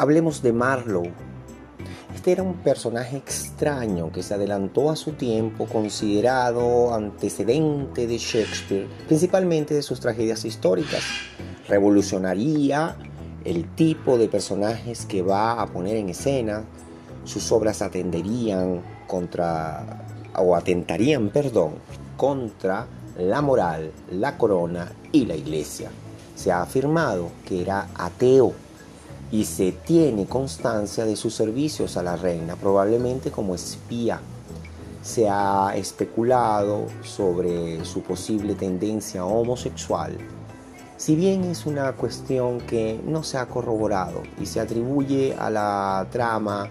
Hablemos de Marlowe. Este era un personaje extraño que se adelantó a su tiempo, considerado antecedente de Shakespeare, principalmente de sus tragedias históricas. Revolucionaría el tipo de personajes que va a poner en escena, sus obras atenderían contra, o atentarían, perdón, contra la moral, la corona y la iglesia. Se ha afirmado que era ateo y se tiene constancia de sus servicios a la reina, probablemente como espía. Se ha especulado sobre su posible tendencia homosexual, si bien es una cuestión que no se ha corroborado y se atribuye a la trama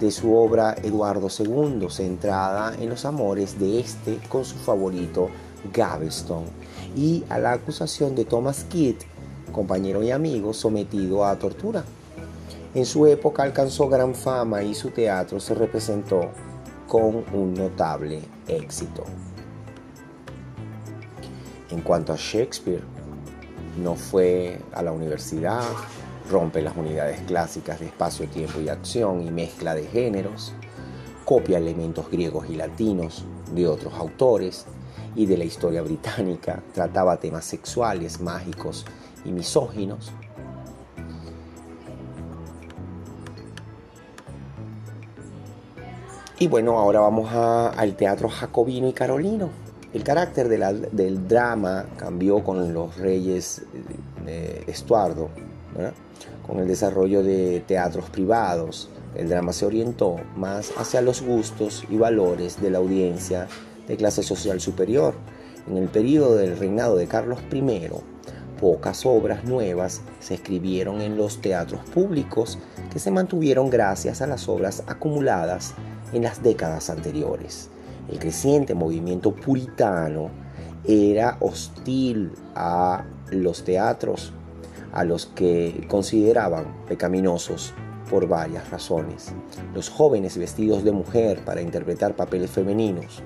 de su obra Eduardo II, centrada en los amores de este con su favorito Gaveston, y a la acusación de Thomas Kidd, compañero y amigo sometido a tortura. En su época alcanzó gran fama y su teatro se representó con un notable éxito. En cuanto a Shakespeare, no fue a la universidad, rompe las unidades clásicas de espacio, tiempo y acción y mezcla de géneros, copia elementos griegos y latinos de otros autores y de la historia británica, trataba temas sexuales, mágicos y misóginos, Y bueno, ahora vamos al teatro jacobino y carolino. El carácter del drama cambió con los reyes de Estuardo, con el desarrollo de teatros privados. El drama se orientó más hacia los gustos y valores de la audiencia de clase social superior. En el periodo del reinado de Carlos I, pocas obras nuevas se escribieron en los teatros públicos que se mantuvieron gracias a las obras acumuladas en las décadas anteriores. El creciente movimiento puritano era hostil a los teatros, a los que consideraban pecaminosos por varias razones. Los jóvenes vestidos de mujer para interpretar papeles femeninos,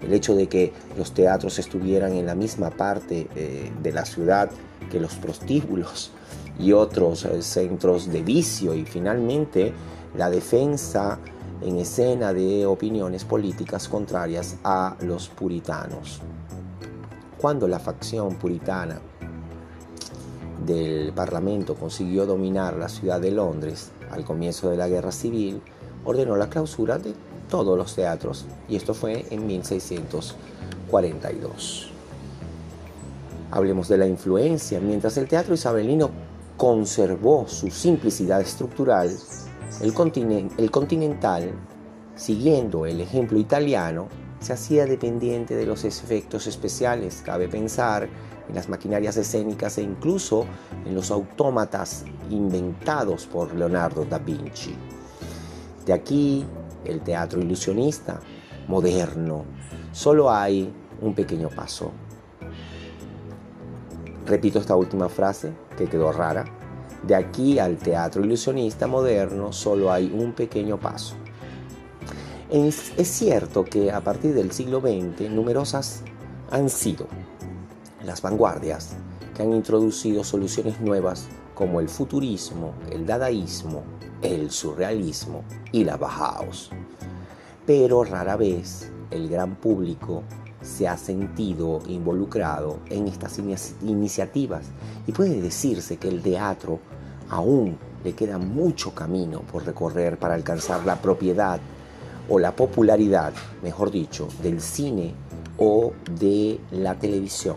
el hecho de que los teatros estuvieran en la misma parte eh, de la ciudad que los prostíbulos y otros eh, centros de vicio y finalmente la defensa en escena de opiniones políticas contrarias a los puritanos. Cuando la facción puritana del Parlamento consiguió dominar la ciudad de Londres al comienzo de la Guerra Civil, ordenó la clausura de todos los teatros y esto fue en 1642. Hablemos de la influencia. Mientras el teatro isabelino conservó su simplicidad estructural, el, continental, siguiendo el ejemplo italiano, se hacía dependiente de los efectos especiales. Cabe pensar en las maquinarias escénicas e incluso en los autómatas inventados por Leonardo da Vinci. De aquí el teatro ilusionista, moderno. Solo hay un pequeño paso. Repito esta última frase que quedó rara. De aquí al teatro ilusionista moderno solo hay un pequeño paso. Es, cierto que a partir del siglo XX numerosas han sido las vanguardias que han introducido soluciones nuevas como el futurismo, el dadaísmo, el surrealismo y la Bauhaus. Pero rara vez el gran público se ha sentido involucrado en estas iniciativas y puede decirse que el teatro aún le queda mucho camino por recorrer para alcanzar la propiedad o la popularidad, mejor dicho, del cine o de la televisión.